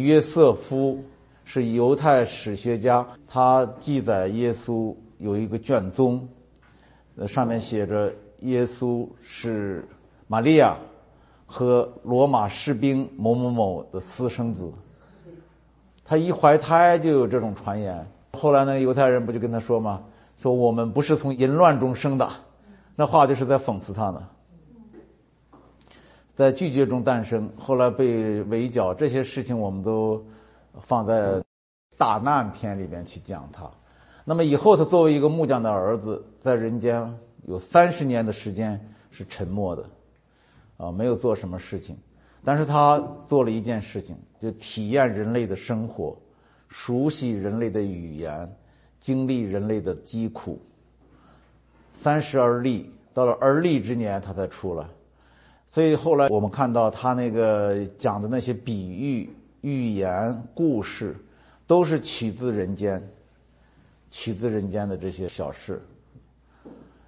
约瑟夫是犹太史学家，他记载耶稣有一个卷宗，呃，上面写着耶稣是玛利亚和罗马士兵某某某的私生子。他一怀胎就有这种传言。后来呢，犹太人不就跟他说吗？说我们不是从淫乱中生的，那话就是在讽刺他呢。在拒绝中诞生，后来被围剿，这些事情我们都放在大难篇里边去讲他。那么以后他作为一个木匠的儿子，在人间有三十年的时间是沉默的，啊，没有做什么事情。但是他做了一件事情，就体验人类的生活，熟悉人类的语言，经历人类的疾苦。三十而立，到了而立之年，他才出来。所以后来我们看到他那个讲的那些比喻、寓言、故事，都是取自人间，取自人间的这些小事。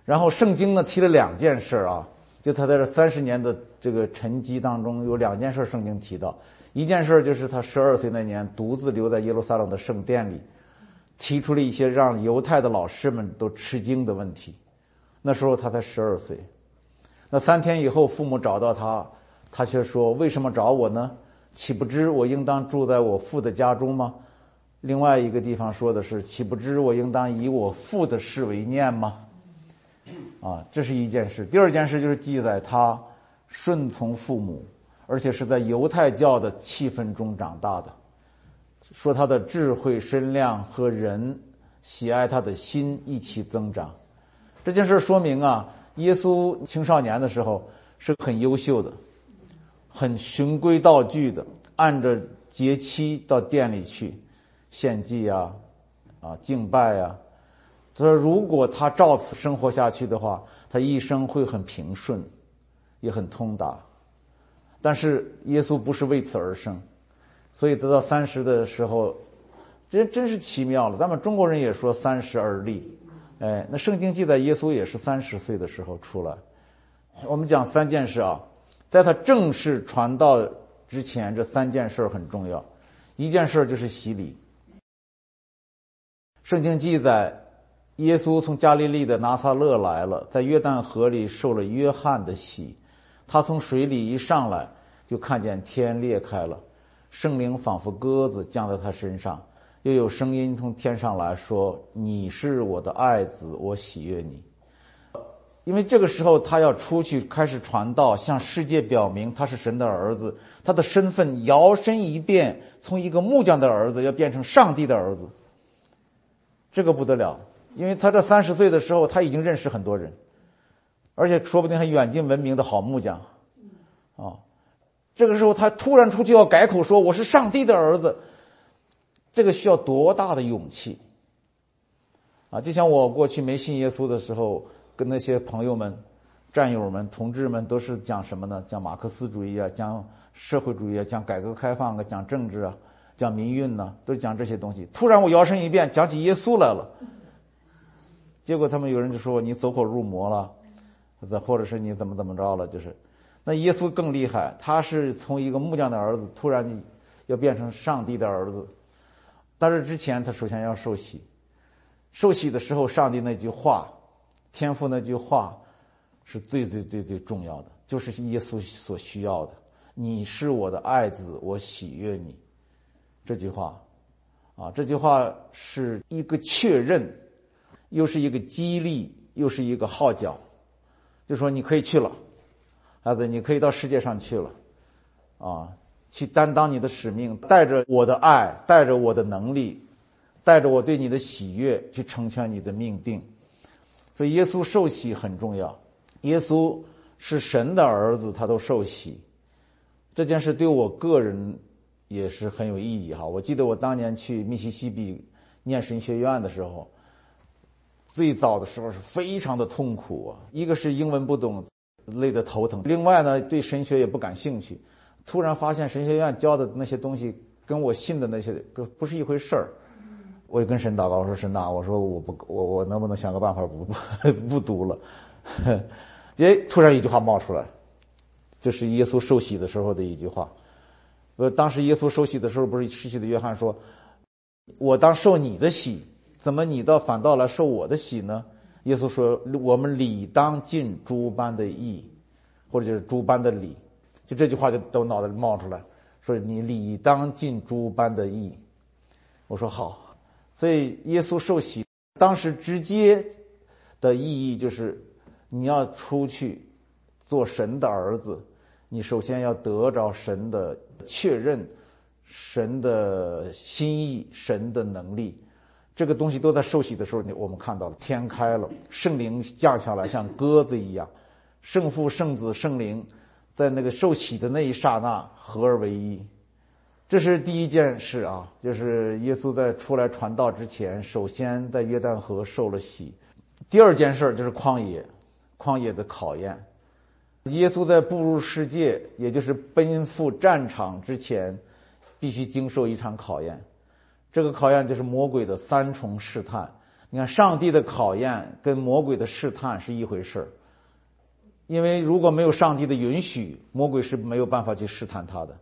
然后圣经呢提了两件事啊。就他在这三十年的这个沉积当中，有两件事圣经提到，一件事就是他十二岁那年独自留在耶路撒冷的圣殿里，提出了一些让犹太的老师们都吃惊的问题。那时候他才十二岁，那三天以后父母找到他，他却说：“为什么找我呢？岂不知我应当住在我父的家中吗？”另外一个地方说的是：“岂不知我应当以我父的事为念吗？”啊，这是一件事。第二件事就是记载他顺从父母，而且是在犹太教的气氛中长大的。说他的智慧、身量和人喜爱他的心一起增长。这件事说明啊，耶稣青少年的时候是很优秀的，很循规蹈矩的，按着节期到店里去献祭啊，啊敬拜啊。他说：“如果他照此生活下去的话，他一生会很平顺，也很通达。但是耶稣不是为此而生，所以得到三十的时候，真真是奇妙了。咱们中国人也说三十而立，哎，那圣经记载耶稣也是三十岁的时候出来。我们讲三件事啊，在他正式传道之前，这三件事很重要。一件事就是洗礼。圣经记载。”耶稣从加利利的拿撒勒来了，在约旦河里受了约翰的洗。他从水里一上来，就看见天裂开了，圣灵仿佛鸽子降在他身上，又有声音从天上来说：“你是我的爱子，我喜悦你。”因为这个时候他要出去开始传道，向世界表明他是神的儿子，他的身份摇身一变，从一个木匠的儿子要变成上帝的儿子，这个不得了。因为他这三十岁的时候，他已经认识很多人，而且说不定还远近闻名的好木匠，啊，这个时候他突然出去要改口说我是上帝的儿子，这个需要多大的勇气？啊，就像我过去没信耶稣的时候，跟那些朋友们、战友们、同志们都是讲什么呢？讲马克思主义啊，讲社会主义啊，讲改革开放啊，讲政治啊，讲民运呢，都讲这些东西。突然我摇身一变，讲起耶稣来了。结果他们有人就说你走火入魔了，或或者是你怎么怎么着了？就是，那耶稣更厉害，他是从一个木匠的儿子突然要变成上帝的儿子，在这之前他首先要受洗，受洗的时候上帝那句话，天父那句话，是最最最最重要的，就是耶稣所需要的。你是我的爱子，我喜悦你，这句话，啊，这句话是一个确认。又是一个激励，又是一个号角，就说你可以去了，孩子，你可以到世界上去了，啊，去担当你的使命，带着我的爱，带着我的能力，带着我对你的喜悦，去成全你的命定。所以耶稣受洗很重要，耶稣是神的儿子，他都受洗，这件事对我个人也是很有意义哈。我记得我当年去密西西比念神学院的时候。最早的时候是非常的痛苦啊，一个是英文不懂，累得头疼；另外呢，对神学也不感兴趣。突然发现神学院教的那些东西跟我信的那些不不是一回事儿，我就跟神祷告，我说神呐，我说我不我我能不能想个办法不不 不读了？哎，突然一句话冒出来，就是耶稣受洗的时候的一句话，呃，当时耶稣受洗的时候，不是施洗的约翰说：“我当受你的洗，怎么你倒反倒来受我的洗呢？”耶稣说：“我们理当尽诸般的义，或者就是诸般的礼。”就这句话就都脑袋里冒出来，说你理当尽诸般的义。我说好，所以耶稣受洗当时直接的意义就是，你要出去做神的儿子，你首先要得着神的确认、神的心意、神的能力。这个东西都在受洗的时候，你我们看到了天开了，圣灵降下来，像鸽子一样，圣父、圣子、圣灵。在那个受洗的那一刹那合而为一，这是第一件事啊，就是耶稣在出来传道之前，首先在约旦河受了洗。第二件事就是旷野，旷野的考验。耶稣在步入世界，也就是奔赴战场之前，必须经受一场考验。这个考验就是魔鬼的三重试探。你看，上帝的考验跟魔鬼的试探是一回事儿。因为如果没有上帝的允许，魔鬼是没有办法去试探他的。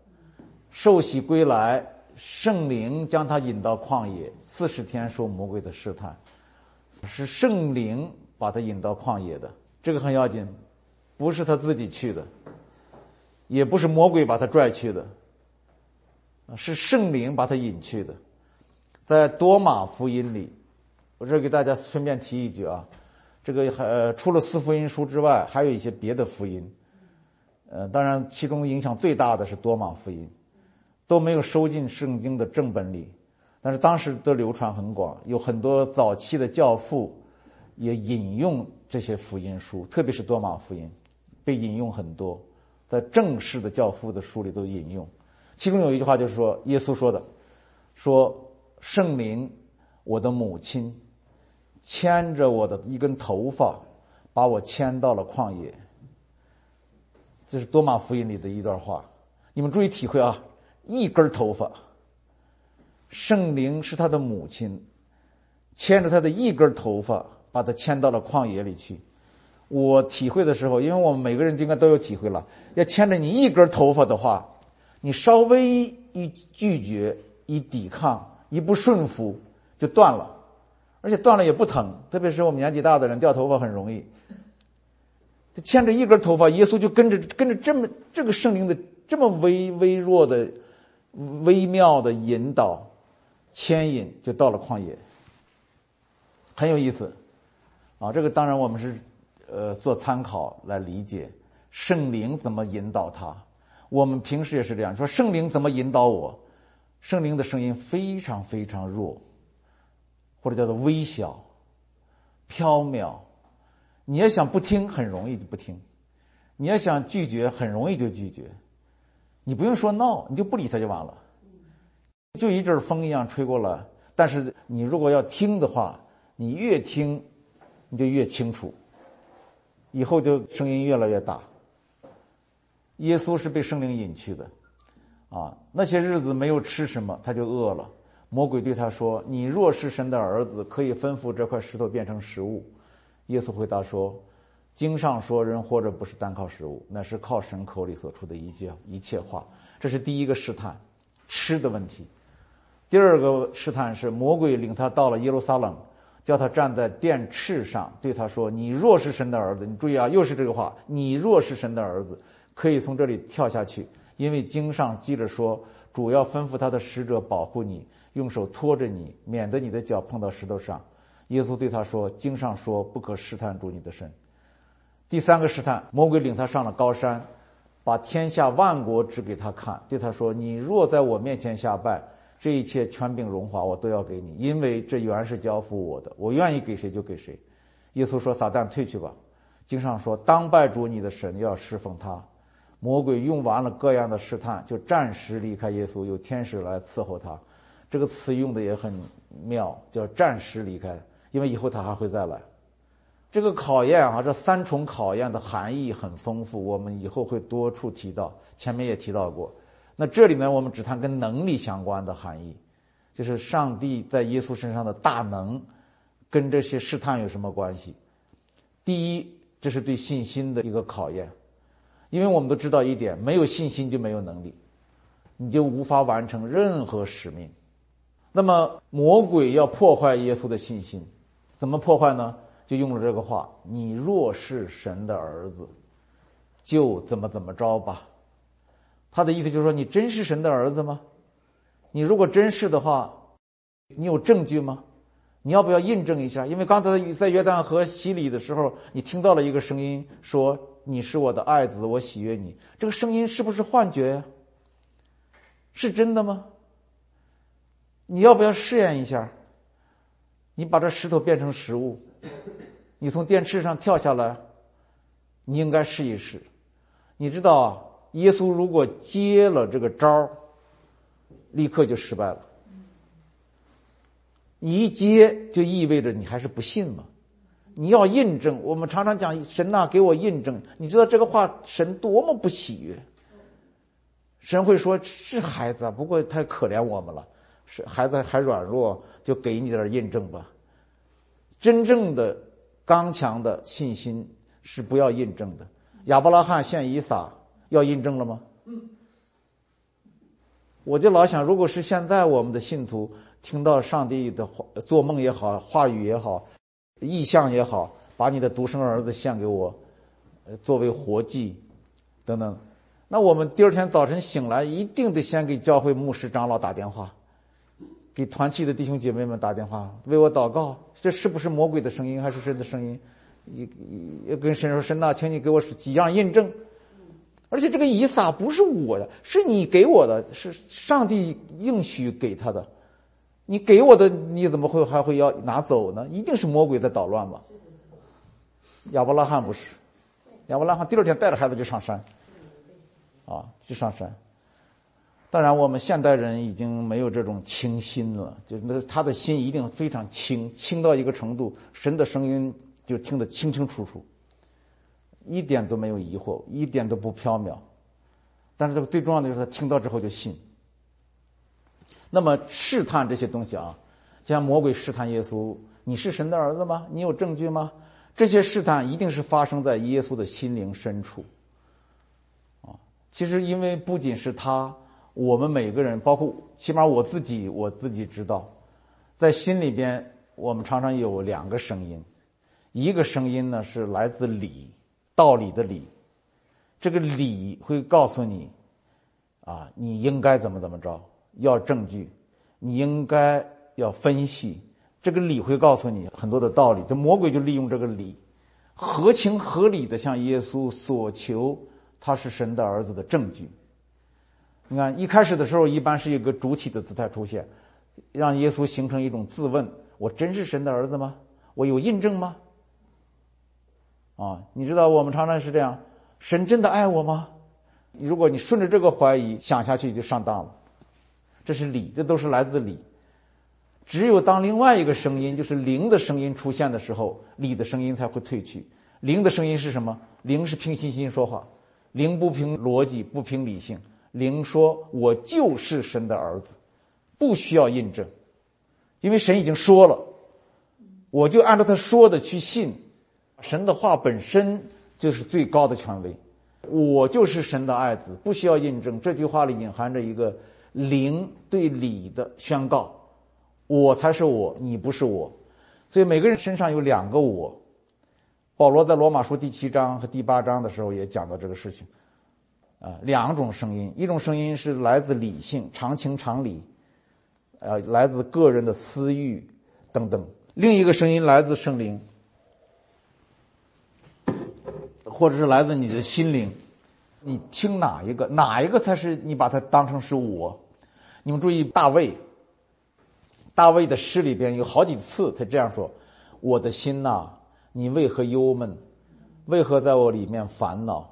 受洗归来，圣灵将他引到旷野，四十天受魔鬼的试探，是圣灵把他引到旷野的。这个很要紧，不是他自己去的，也不是魔鬼把他拽去的，是圣灵把他引去的。在多马福音里，我这给大家顺便提一句啊。这个还除了四福音书之外，还有一些别的福音，呃，当然其中影响最大的是多马福音，都没有收进圣经的正本里，但是当时都流传很广，有很多早期的教父也引用这些福音书，特别是多马福音，被引用很多，在正式的教父的书里都引用。其中有一句话就是说，耶稣说的，说圣灵，我的母亲。牵着我的一根头发，把我牵到了旷野。这是多马福音里的一段话，你们注意体会啊！一根头发，圣灵是他的母亲，牵着他的一根头发，把他牵到了旷野里去。我体会的时候，因为我们每个人应该都有体会了，要牵着你一根头发的话，你稍微一拒绝、一抵抗、一不顺服，就断了。而且断了也不疼，特别是我们年纪大的人掉头发很容易。他牵着一根头发，耶稣就跟着跟着这么这个圣灵的这么微微弱的、微妙的引导、牵引，就到了旷野，很有意思。啊，这个当然我们是呃做参考来理解圣灵怎么引导他。我们平时也是这样说：圣灵怎么引导我？圣灵的声音非常非常弱。或者叫做微小、缥缈，你要想不听，很容易就不听；你要想拒绝，很容易就拒绝。你不用说 no，你就不理他就完了，就一阵风一样吹过来。但是你如果要听的话，你越听，你就越清楚，以后就声音越来越大。耶稣是被圣灵引去的，啊，那些日子没有吃什么，他就饿了。魔鬼对他说：“你若是神的儿子，可以吩咐这块石头变成食物。”耶稣回答说：“经上说，人活着不是单靠食物，乃是靠神口里所出的一切一切话。”这是第一个试探，吃的问题。第二个试探是魔鬼领他到了耶路撒冷，叫他站在殿翅上，对他说：“你若是神的儿子，你注意啊，又是这个话，你若是神的儿子，可以从这里跳下去，因为经上记着说，主要吩咐他的使者保护你。”用手托着你，免得你的脚碰到石头上。耶稣对他说：“经上说，不可试探主你的神。”第三个试探，魔鬼领他上了高山，把天下万国指给他看，对他说：“你若在我面前下拜，这一切权柄荣华我都要给你，因为这原是交付我的，我愿意给谁就给谁。”耶稣说：“撒旦退去吧。”经上说：“当拜主你的神，要侍奉他。”魔鬼用完了各样的试探，就暂时离开耶稣，有天使来伺候他。这个词用的也很妙，叫暂时离开，因为以后他还会再来。这个考验啊，这三重考验的含义很丰富，我们以后会多处提到，前面也提到过。那这里呢，我们只谈跟能力相关的含义，就是上帝在耶稣身上的大能，跟这些试探有什么关系？第一，这是对信心的一个考验，因为我们都知道一点，没有信心就没有能力。你就无法完成任何使命。那么魔鬼要破坏耶稣的信心，怎么破坏呢？就用了这个话：“你若是神的儿子，就怎么怎么着吧。”他的意思就是说：“你真是神的儿子吗？你如果真是的话，你有证据吗？你要不要印证一下？因为刚才在约旦河洗礼的时候，你听到了一个声音说：‘你是我的爱子，我喜悦你。’这个声音是不是幻觉呀？是真的吗？你要不要试验一下？你把这石头变成食物。”你从电视上跳下来，你应该试一试。你知道，耶稣如果接了这个招立刻就失败了。你一接，就意味着你还是不信嘛。你要印证，我们常常讲神呐，给我印证。你知道这个话，神多么不喜悦。神会说：“是孩子，不过太可怜我们了。是孩子还软弱，就给你点印证吧。”真正的。刚强的信心是不要印证的。亚伯拉罕献以撒要印证了吗？我就老想，如果是现在我们的信徒听到上帝的话，做梦也好，话语也好，意象也好，把你的独生儿子献给我，作为活祭，等等，那我们第二天早晨醒来，一定得先给教会牧师长老打电话。给团契的弟兄姐妹们打电话，为我祷告。这是不是魔鬼的声音，还是神的声音？也也跟神说：“神呐，请你给我几样印证。”而且这个以撒不是我的，是你给我的，是上帝应许给他的。你给我的，你怎么会还会要拿走呢？一定是魔鬼在捣乱嘛。亚伯拉罕不是，亚伯拉罕第二天带着孩子就上山，啊，就上山。当然，我们现代人已经没有这种清心了，就是那他的心一定非常清，清到一个程度，神的声音就听得清清楚楚，一点都没有疑惑，一点都不缥缈。但是这个最重要的就是他听到之后就信。那么试探这些东西啊，就像魔鬼试探耶稣，你是神的儿子吗？你有证据吗？这些试探一定是发生在耶稣的心灵深处。啊，其实因为不仅是他。我们每个人，包括起码我自己，我自己知道，在心里边，我们常常有两个声音，一个声音呢是来自理，道理的理，这个理会告诉你，啊，你应该怎么怎么着，要证据，你应该要分析，这个理会告诉你很多的道理。这魔鬼就利用这个理，合情合理的向耶稣索求，他是神的儿子的证据。你看，一开始的时候，一般是一个主体的姿态出现，让耶稣形成一种自问：我真是神的儿子吗？我有印证吗？啊，你知道我们常常是这样：神真的爱我吗？如果你顺着这个怀疑想下去，就上当了。这是理，这都是来自理。只有当另外一个声音，就是灵的声音出现的时候，理的声音才会退去。灵的声音是什么？灵是凭信心说话，灵不凭逻辑，不凭理性。灵说：“我就是神的儿子，不需要印证，因为神已经说了，我就按照他说的去信。神的话本身就是最高的权威，我就是神的爱子，不需要印证。这句话里隐含着一个灵对理的宣告：我才是我，你不是我。所以每个人身上有两个我。保罗在罗马书第七章和第八章的时候也讲到这个事情。”啊，两种声音，一种声音是来自理性、常情常理，呃，来自个人的私欲等等；另一个声音来自圣灵，或者是来自你的心灵。你听哪一个？哪一个才是你把它当成是我？你们注意，大卫，大卫的诗里边有好几次他这样说：“我的心呐，你为何忧闷？为何在我里面烦恼？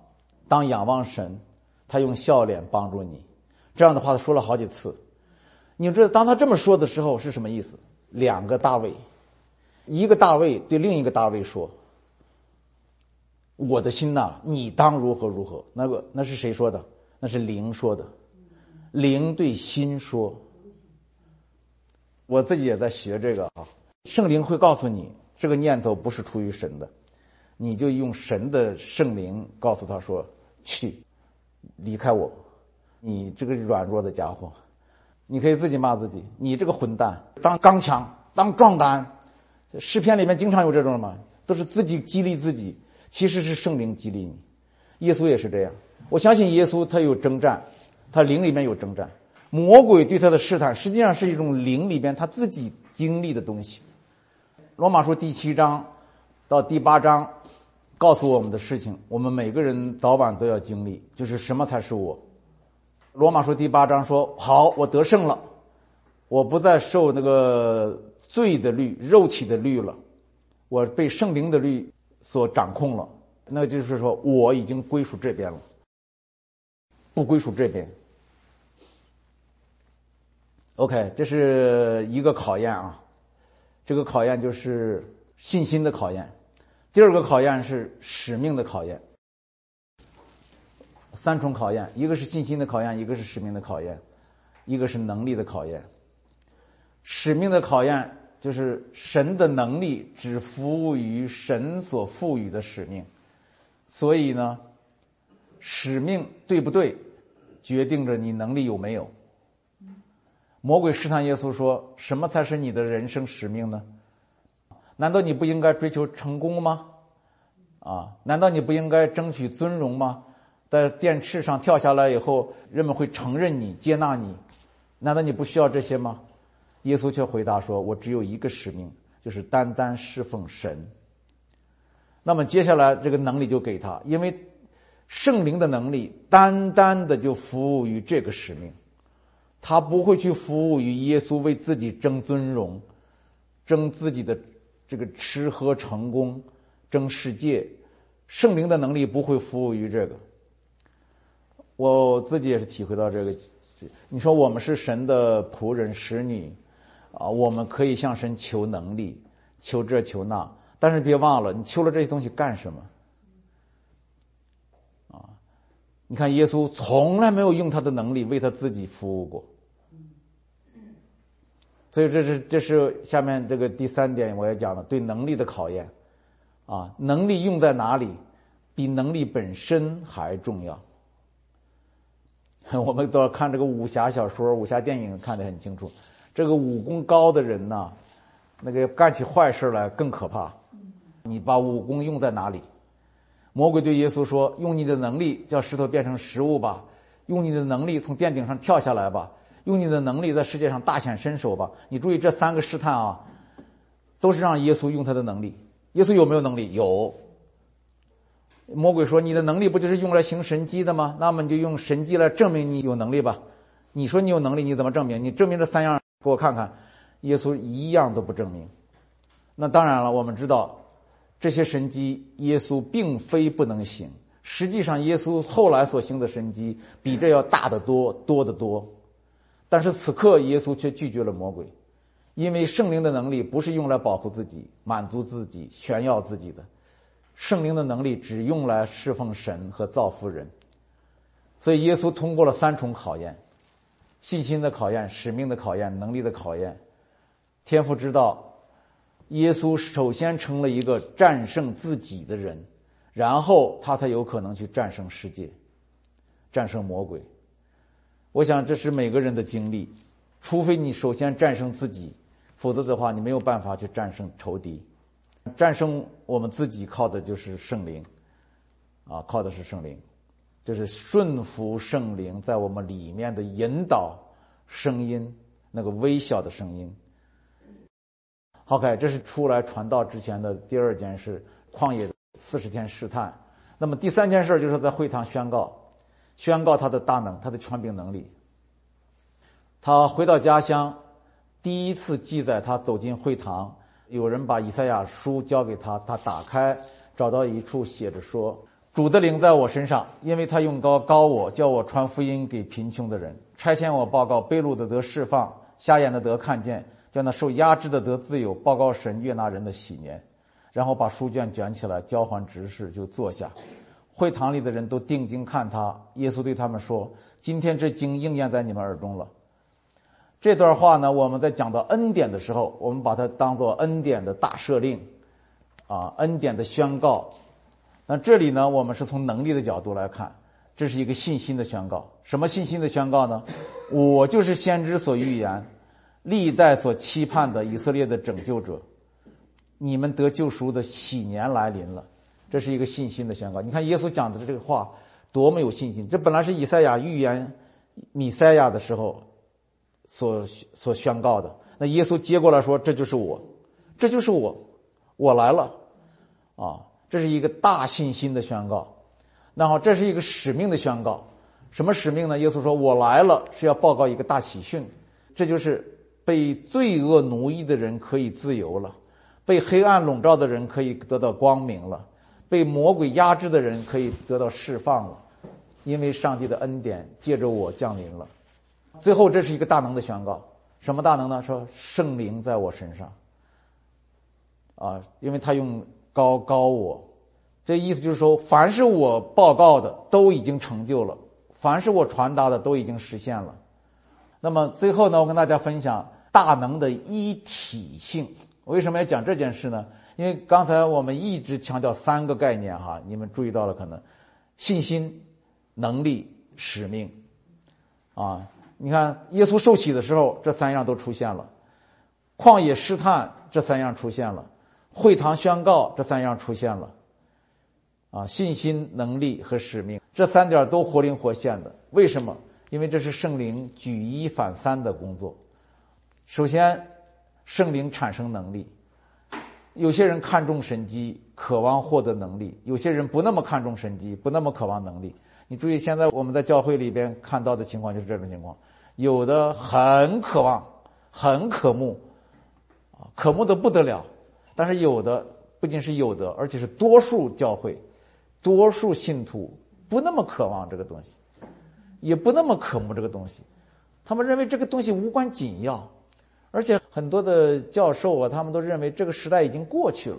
当仰望神。”他用笑脸帮助你，这样的话他说了好几次。你知道，当他这么说的时候是什么意思？两个大卫，一个大卫对另一个大卫说：“我的心呐，你当如何如何。”那个那是谁说的？那是灵说的。灵对心说。我自己也在学这个啊。圣灵会告诉你，这个念头不是出于神的，你就用神的圣灵告诉他说：“去。”离开我，你这个软弱的家伙，你可以自己骂自己，你这个混蛋，当刚强，当壮胆。诗篇里面经常有这种嘛，都是自己激励自己，其实是圣灵激励你。耶稣也是这样，我相信耶稣他有征战，他灵里面有征战，魔鬼对他的试探实际上是一种灵里边他自己经历的东西。罗马书第七章到第八章告诉我们的事情，我们每个人早晚都要经历，就是什么才是我。罗马书第八章说：“好，我得胜了，我不再受那个。”罪的律、肉体的律了，我被圣灵的律所掌控了，那就是说我已经归属这边了，不归属这边。OK，这是一个考验啊，这个考验就是信心的考验。第二个考验是使命的考验，三重考验：一个是信心的考验，一个是使命的考验，一个是能力的考验。使命的考验。就是神的能力只服务于神所赋予的使命，所以呢，使命对不对，决定着你能力有没有。魔鬼试探耶稣说：“什么才是你的人生使命呢？难道你不应该追求成功吗？啊，难道你不应该争取尊荣吗？在电视上跳下来以后，人们会承认你、接纳你，难道你不需要这些吗？”耶稣却回答说：“我只有一个使命，就是单单侍奉神。那么接下来这个能力就给他，因为圣灵的能力单单的就服务于这个使命，他不会去服务于耶稣为自己争尊荣、争自己的这个吃喝成功、争世界。圣灵的能力不会服务于这个。我自己也是体会到这个。你说我们是神的仆人、使女。”啊，我们可以向神求能力，求这求那，但是别忘了，你求了这些东西干什么？啊，你看耶稣从来没有用他的能力为他自己服务过，所以这是这是下面这个第三点我要讲的对能力的考验，啊，能力用在哪里，比能力本身还重要。我们都要看这个武侠小说、武侠电影，看得很清楚。这个武功高的人呢，那个干起坏事来更可怕。你把武功用在哪里？魔鬼对耶稣说：“用你的能力叫石头变成食物吧，用你的能力从殿顶上跳下来吧，用你的能力在世界上大显身手吧。”你注意这三个试探啊，都是让耶稣用他的能力。耶稣有没有能力？有。魔鬼说：“你的能力不就是用来行神迹的吗？那么你就用神迹来证明你有能力吧。你说你有能力，你怎么证明？你证明这三样。”给我看看，耶稣一样都不证明。那当然了，我们知道这些神迹，耶稣并非不能行。实际上，耶稣后来所行的神迹比这要大得多，多得多。但是此刻，耶稣却拒绝了魔鬼，因为圣灵的能力不是用来保护自己、满足自己、炫耀自己的，圣灵的能力只用来侍奉神和造福人。所以，耶稣通过了三重考验。信心的考验、使命的考验、能力的考验，天父知道，耶稣首先成了一个战胜自己的人，然后他才有可能去战胜世界，战胜魔鬼。我想这是每个人的经历，除非你首先战胜自己，否则的话你没有办法去战胜仇敌。战胜我们自己靠的就是圣灵，啊，靠的是圣灵。就是顺服圣灵在我们里面的引导声音，那个微小的声音。OK，这是出来传道之前的第二件事，旷野四十天试探。那么第三件事就是在会堂宣告，宣告他的大能，他的权柄能力。他回到家乡，第一次记载他走进会堂，有人把以赛亚书交给他，他打开，找到一处写着说。主的灵在我身上，因为他用高高我，叫我传福音给贫穷的人，差遣我报告被掳的得释放，瞎眼的得看见，叫那受压制的得自由，报告神悦纳人的喜年。然后把书卷卷起来交还执事，就坐下。会堂里的人都定睛看他。耶稣对他们说：“今天这经应验在你们耳中了。”这段话呢，我们在讲到恩典的时候，我们把它当做恩典的大赦令，啊，恩典的宣告。那这里呢，我们是从能力的角度来看，这是一个信心的宣告。什么信心的宣告呢？我就是先知所预言、历代所期盼的以色列的拯救者。你们得救赎的喜年来临了，这是一个信心的宣告。你看耶稣讲的这个话多么有信心！这本来是以赛亚预言米赛亚的时候所所宣告的。那耶稣接过来说：“这就是我，这就是我，我来了。”啊，这是一个大信心的宣告。然后这是一个使命的宣告。什么使命呢？耶稣说：“我来了是要报告一个大喜讯，这就是被罪恶奴役的人可以自由了。”被黑暗笼罩的人可以得到光明了，被魔鬼压制的人可以得到释放了，因为上帝的恩典借着我降临了。最后，这是一个大能的宣告，什么大能呢？说圣灵在我身上，啊，因为他用高高我，这意思就是说，凡是我报告的都已经成就了，凡是我传达的都已经实现了。那么最后呢，我跟大家分享大能的一体性。为什么要讲这件事呢？因为刚才我们一直强调三个概念哈，你们注意到了可能，信心、能力、使命，啊，你看耶稣受洗的时候，这三样都出现了；旷野试探，这三样出现了；会堂宣告，这三样出现了。啊，信心、能力和使命这三点都活灵活现的。为什么？因为这是圣灵举一反三的工作。首先。圣灵产生能力，有些人看重神机，渴望获得能力；有些人不那么看重神机，不那么渴望能力。你注意，现在我们在教会里边看到的情况就是这种情况：有的很渴望，很渴慕，啊，渴慕的不得了；但是有的不仅是有的，而且是多数教会、多数信徒不那么渴望这个东西，也不那么渴慕这个东西，他们认为这个东西无关紧要。而且很多的教授啊，他们都认为这个时代已经过去了。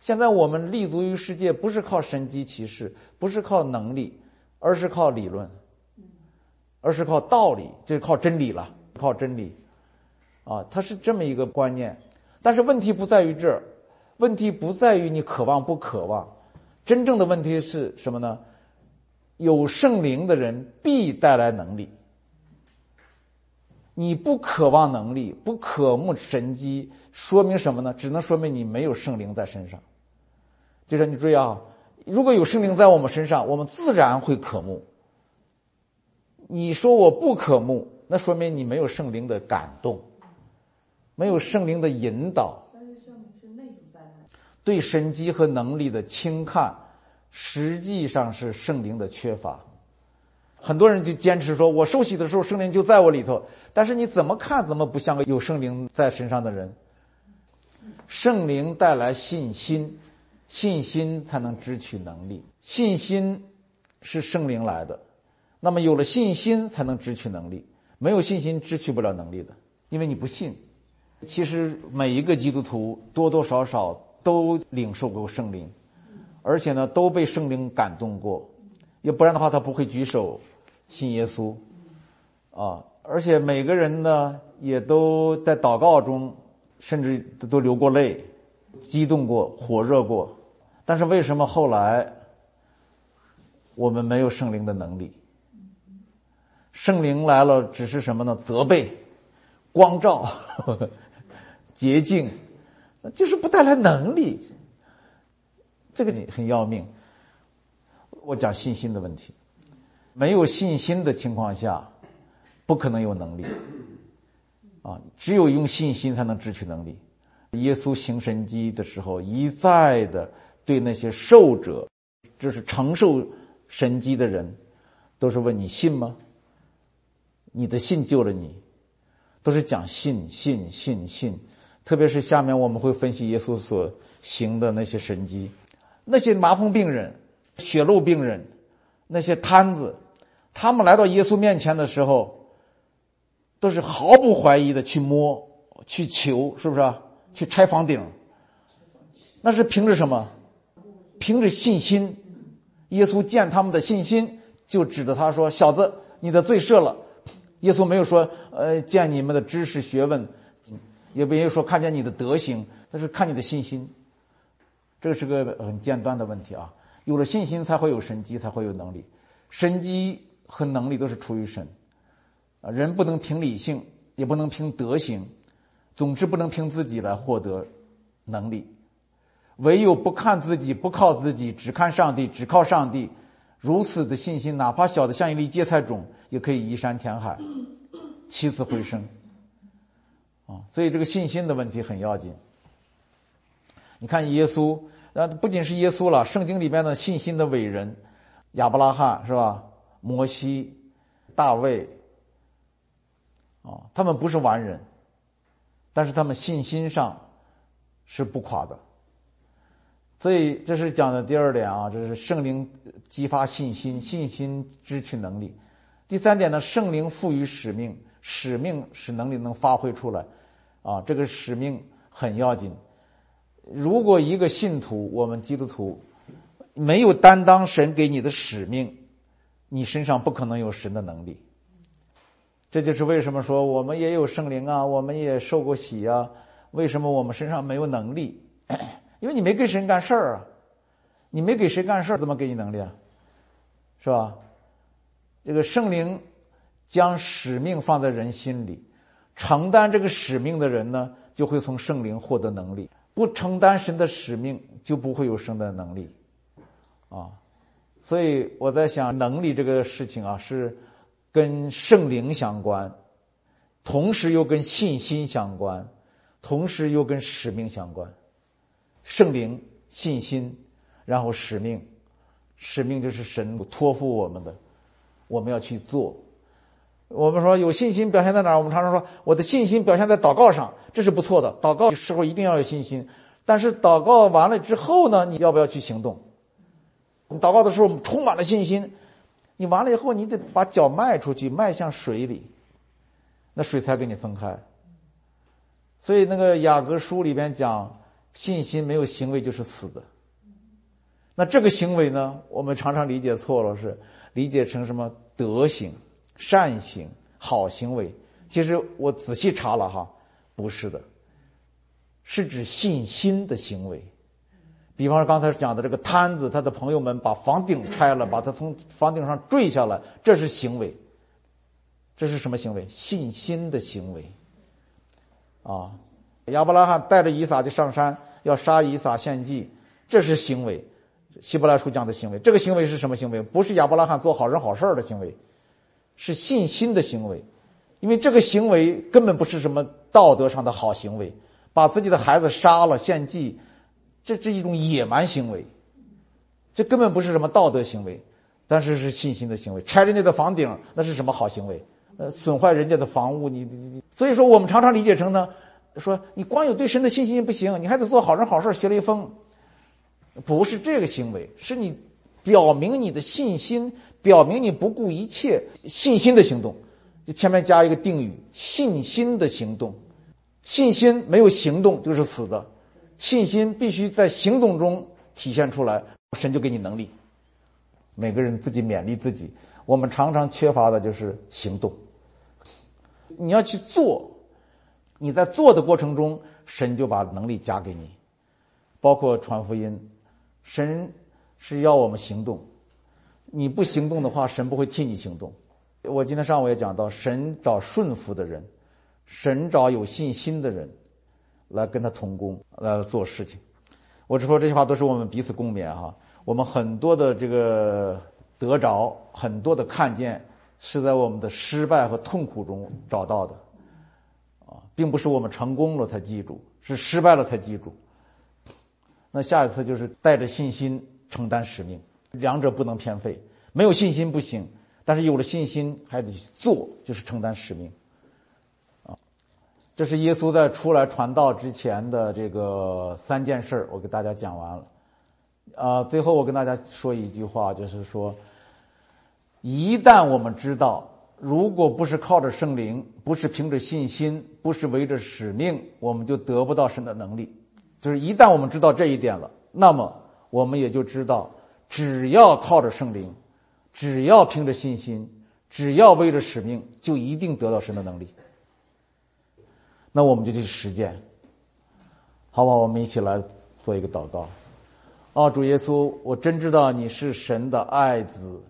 现在我们立足于世界，不是靠神机骑士，不是靠能力，而是靠理论，而是靠道理，就是靠真理了，靠真理。啊，它是这么一个观念。但是问题不在于这儿，问题不在于你渴望不渴望，真正的问题是什么呢？有圣灵的人必带来能力。你不渴望能力，不渴慕神机，说明什么呢？只能说明你没有圣灵在身上。就是你注意啊，如果有圣灵在我们身上，我们自然会渴慕。你说我不渴慕，那说明你没有圣灵的感动，没有圣灵的引导。但是圣灵是内住在对神机和能力的轻看，实际上是圣灵的缺乏。很多人就坚持说，我受洗的时候圣灵就在我里头，但是你怎么看怎么不像个有圣灵在身上的人。圣灵带来信心，信心才能支取能力，信心是圣灵来的，那么有了信心才能支取能力，没有信心支取不了能力的，因为你不信。其实每一个基督徒多多少少都领受过圣灵，而且呢都被圣灵感动过，要不然的话他不会举手。信耶稣，啊，而且每个人呢，也都在祷告中，甚至都流过泪，激动过，火热过。但是为什么后来我们没有圣灵的能力？圣灵来了，只是什么呢？责备、光照、洁净，就是不带来能力。这个你很要命。我讲信心的问题。没有信心的情况下，不可能有能力。啊，只有用信心才能支取能力。耶稣行神迹的时候，一再的对那些受者，就是承受神迹的人，都是问你信吗？你的信救了你，都是讲信信信信。特别是下面我们会分析耶稣所行的那些神迹，那些麻风病人、血漏病人，那些瘫子。他们来到耶稣面前的时候，都是毫不怀疑的去摸、去求，是不是？去拆房顶，那是凭着什么？凭着信心。耶稣见他们的信心，就指着他说：“小子，你的罪赦了。”耶稣没有说：“呃，见你们的知识学问，也没有说看见你的德行，但是看你的信心。”这是个很尖端的问题啊。有了信心才会有神机，才会有能力。神机和能力都是出于神。啊，人不能凭理性，也不能凭德行，总之不能凭自己来获得能力。唯有不看自己，不靠自己，只看上帝，只靠上帝，如此的信心，哪怕小的像一粒芥菜种，也可以移山填海，起死回生。啊，所以这个信心的问题很要紧。你看耶稣，那不仅是耶稣了，圣经里边的信心的伟人，亚伯拉罕是吧？摩西、大卫，啊，他们不是完人，但是他们信心上是不垮的。所以这是讲的第二点啊，这是圣灵激发信心，信心支取能力。第三点呢，圣灵赋予使命，使命使能力能发挥出来，啊，这个使命很要紧。如果一个信徒，我们基督徒没有担当神给你的使命，你身上不可能有神的能力。这就是为什么说我们也有圣灵啊，我们也受过洗啊，为什么我们身上没有能力？因为你没给神干事儿啊，你没给谁干事儿，怎么给你能力啊？是吧？这个圣灵将使命放在人心里，承担这个使命的人呢，就会从圣灵获得能力；不承担神的使命，就不会有神的能力。啊，所以我在想，能力这个事情啊，是跟圣灵相关，同时又跟信心相关，同时又跟使命相关。圣灵、信心，然后使命，使命就是神托付我们的，我们要去做。我们说有信心表现在哪儿？我们常常说我的信心表现在祷告上，这是不错的。祷告的时候一定要有信心，但是祷告完了之后呢，你要不要去行动？你祷告的时候充满了信心，你完了以后你得把脚迈出去，迈向水里，那水才跟你分开。所以那个雅各书里边讲。信心没有行为就是死的。那这个行为呢？我们常常理解错了，是理解成什么德行、善行、好行为。其实我仔细查了哈，不是的，是指信心的行为。比方说刚才讲的这个摊子，他的朋友们把房顶拆了，把他从房顶上坠下来，这是行为。这是什么行为？信心的行为。啊。亚伯拉罕带着以撒就上山，要杀以撒献祭，这是行为。希伯来书讲的行为，这个行为是什么行为？不是亚伯拉罕做好人好事的行为，是信心的行为。因为这个行为根本不是什么道德上的好行为，把自己的孩子杀了献祭，这是一种野蛮行为，这根本不是什么道德行为，但是是信心的行为。拆人家的房顶，那是什么好行为？呃，损坏人家的房屋，你你你，所以说我们常常理解成呢。说你光有对神的信心不行，你还得做好人好事学雷锋，不是这个行为，是你表明你的信心，表明你不顾一切信心的行动，前面加一个定语，信心的行动，信心没有行动就是死的，信心必须在行动中体现出来，神就给你能力。每个人自己勉励自己，我们常常缺乏的就是行动，你要去做。你在做的过程中，神就把能力加给你，包括传福音，神是要我们行动。你不行动的话，神不会替你行动。我今天上午也讲到，神找顺服的人，神找有信心的人，来跟他同工来做事情。我只说这些话都是我们彼此共勉哈。我们很多的这个得着，很多的看见，是在我们的失败和痛苦中找到的啊。并不是我们成功了才记住，是失败了才记住。那下一次就是带着信心承担使命，两者不能偏废。没有信心不行，但是有了信心还得去做，就是承担使命。这是耶稣在出来传道之前的这个三件事我给大家讲完了。啊，最后我跟大家说一句话，就是说，一旦我们知道。如果不是靠着圣灵，不是凭着信心，不是围着使命，我们就得不到神的能力。就是一旦我们知道这一点了，那么我们也就知道，只要靠着圣灵，只要凭着信心，只要为着使命，就一定得到神的能力。那我们就去实践，好吧？我们一起来做一个祷告。哦，主耶稣，我真知道你是神的爱子，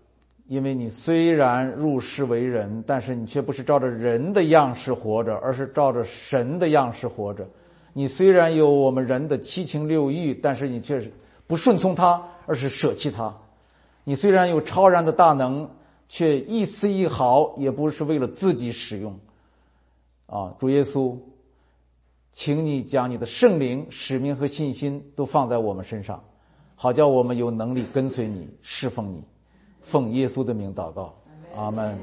因为你虽然入世为人，但是你却不是照着人的样式活着，而是照着神的样式活着。你虽然有我们人的七情六欲，但是你却是不顺从他，而是舍弃他。你虽然有超然的大能，却一丝一毫也不是为了自己使用。啊，主耶稣，请你将你的圣灵、使命和信心都放在我们身上，好叫我们有能力跟随你、侍奉你。奉耶稣的名祷告，阿门。